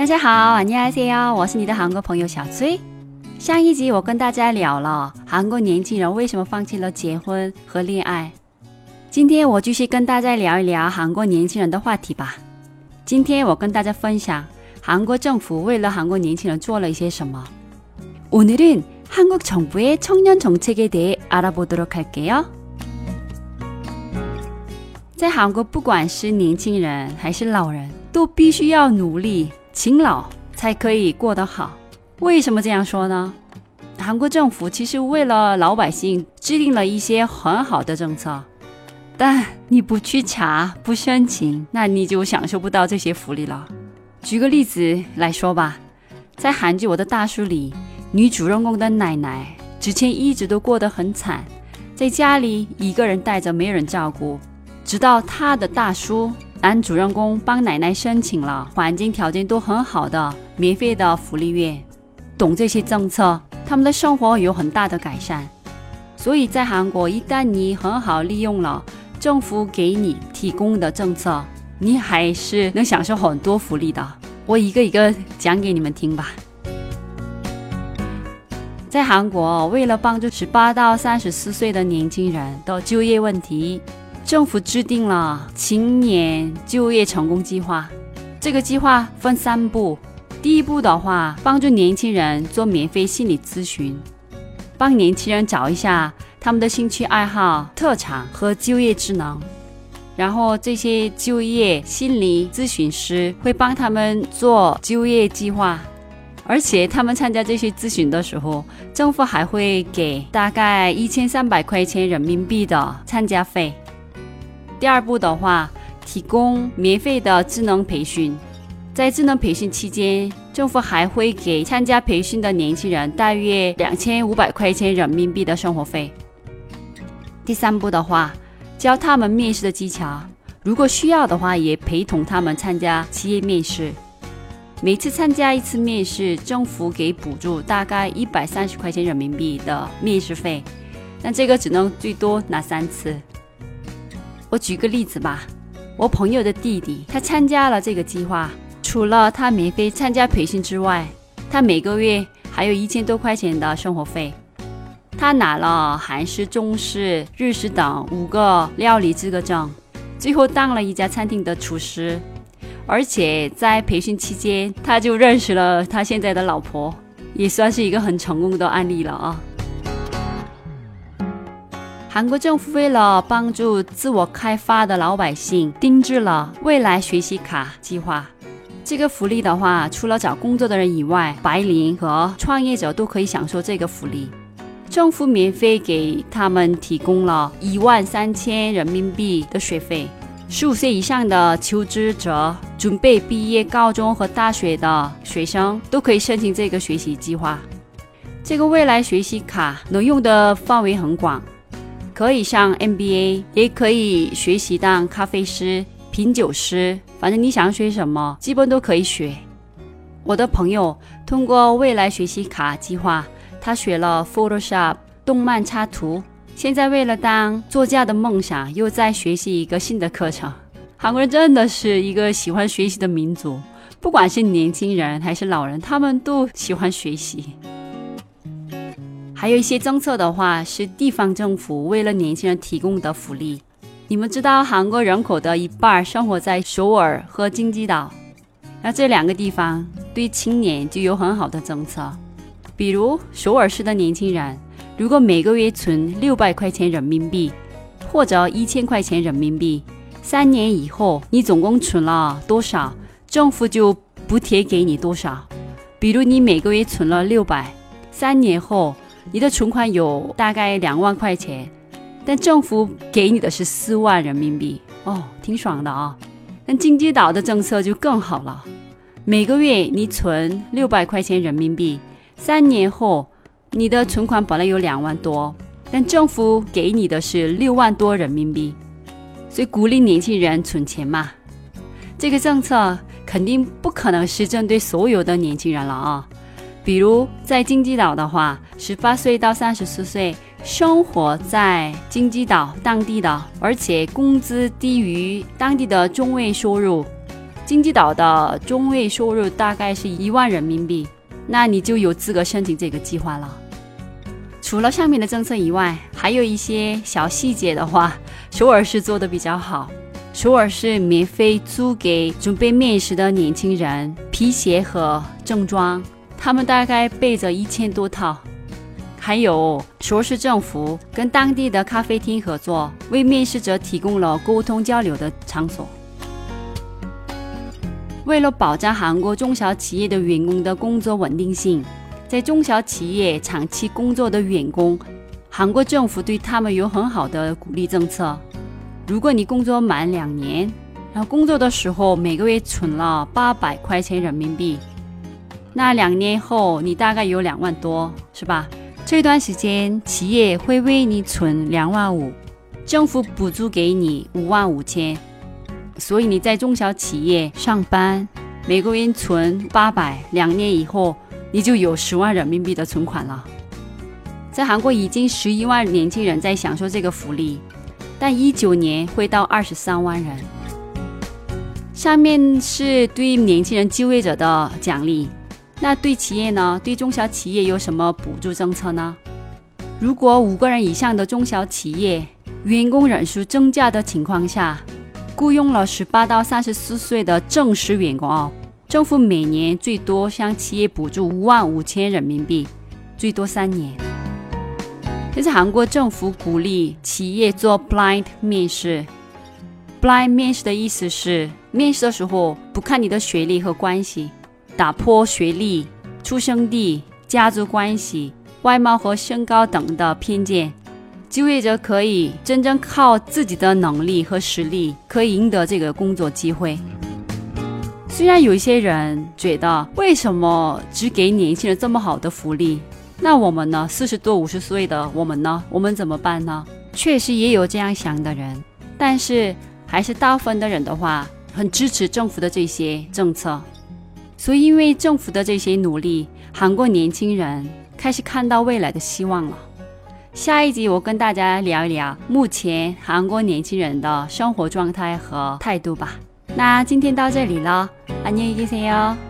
大家好，안녕하세 요， 我是你的韩国朋友小崔。上一集我跟大家聊了韩国年轻人为什么放弃了结婚和恋爱。今天我继续跟大家聊一聊韩国年轻人的话题吧。今天我跟大家分享韩国政府为了韩国年轻人做了一些什么。오늘은한국정부의청년정책에대해알아보도록할게요在韩国，不管是年轻人还是老人，都必须要努力、 勤劳，才可以过得好。为什么这样说呢？韩国政府其实为了老百姓制定了一些很好的政策，但你不去查、不申请，那你就享受不到这些福利了。举个例子来说吧，在韩剧《我的大叔》里，女主人公的奶奶之前一直都过得很惨，在家里一个人带着，没人照顾。直到她的大叔男主人公帮奶奶申请了环境条件都很好的免费的福利院，懂这些政策，他们的生活有很大的改善。所以在韩国，一旦你很好利用了政府给你提供的政策，你还是能享受很多福利的。我一个一个讲给你们听吧。在韩国，为了帮助十八到三十四岁的年轻人的就业问题。政府制定了青年就业成功计划，这个计划分三步。第一步的话，帮助年轻人做免费心理咨询，帮年轻人找一下他们的兴趣爱好、特长和就业职能。然后这些就业心理咨询师会帮他们做就业计划，而且他们参加这些咨询的时候，政府还会给大概一千三百块钱人民币的参加费。第二步的话，提供免费的智能培训，在智能培训期间，政府还会给参加培训的年轻人大约两千五百块钱人民币的生活费。第三步的话，教他们面试的技巧，如果需要的话，也陪同他们参加企业面试。每次参加一次面试，政府给补助大概一百三十块钱人民币的面试费，但这个只能最多拿三次。我举个例子吧，我朋友的弟弟，他参加了这个计划，除了他免费参加培训之外，他每个月还有一千多块钱的生活费。他拿了韩式、中式、日式等五个料理资格证，最后当了一家餐厅的厨师。而且在培训期间，他就认识了他现在的老婆，也算是一个很成功的案例了啊。韩国政府为了帮助自我开发的老百姓，定制了未来学习卡计划。这个福利的话，除了找工作的人以外，白领和创业者都可以享受这个福利。政府免费给他们提供了一万三千人民币的学费。十五岁以上的求职者、准备毕业高中和大学的学生都可以申请这个学习计划。这个未来学习卡能用的范围很广。可以上 MBA，也可以学习当咖啡师、品酒师，反正你想学什么，基本都可以学。我的朋友通过未来学习卡计划，他学了 Photoshop 动漫插图，现在为了当作家的梦想，又在学习一个新的课程。韩国人真的是一个喜欢学习的民族，不管是年轻人还是老人，他们都喜欢学习。还有一些政策的话，是地方政府为了年轻人提供的福利。你们知道，韩国人口的一半生活在首尔和京畿岛，那这两个地方对青年就有很好的政策。比如首尔市的年轻人，如果每个月存六百块钱人民币，或者一千块钱人民币，三年以后你总共存了多少，政府就补贴给你多少。比如你每个月存了六百，三年后。你的存款有大概两万块钱，但政府给你的是四万人民币哦，挺爽的啊。但金鸡岛的政策就更好了，每个月你存六百块钱人民币，三年后你的存款本来有两万多，但政府给你的是六万多人民币，所以鼓励年轻人存钱嘛。这个政策肯定不可能是针对所有的年轻人了啊。比如在京畿岛的话，十八岁到三十四岁，生活在京畿岛当地的，而且工资低于当地的中位收入，金鸡岛的中位收入大概是一万人民币，那你就有资格申请这个计划了。除了上面的政策以外，还有一些小细节的话，首尔是做的比较好。首尔是免费租给准备面试的年轻人皮鞋和正装，他们大概备着一千多套。还有说是政府跟当地的咖啡厅合作，为面试者提供了沟通交流的场所。为了保障韩国中小企业的员工的工作稳定性，在中小企业长期工作的员工，韩国政府对他们有很好的鼓励政策。如果你工作满两年，然后工作的时候每个月存了八百块钱人民币，那两年后你大概有两万多，是吧？这段时间企业会为你存两万五，政府补助给你五万五千。所以你在中小企业上班，每个月存八百，两年以后你就有十万人民币的存款了。在韩国已经十一万年轻人在享受这个福利，但一九年会到二十三万人。下面是对年轻人就业者的奖励，那对企业呢？对中小企业有什么补助政策呢？如果五个人以上的中小企业员工人数增加的情况下。雇佣了十八到三十四岁的正式员工哦，政府每年最多向企业补助五万五千人民币，最多三年。这是韩国政府鼓励企业做 blind 面试。blind 面试的意思是，面试的时候不看你的学历和关系，打破学历、出生地、家族关系、外貌和身高等的偏见。就业者可以真正靠自己的能力和实力，可以赢得这个工作机会。虽然有一些人觉得，为什么只给年轻人这么好的福利？那我们呢？四十多、五十岁的我们呢？我们怎么办呢？确实也有这样想的人，但是还是大部分的人的话，很支持政府的这些政策。所以，因为政府的这些努力，韩国年轻人开始看到未来的希望了。下一集我跟大家聊一聊目前韩国年轻人的生活状态和态度吧。那今天到这里了，안녕히계세 요。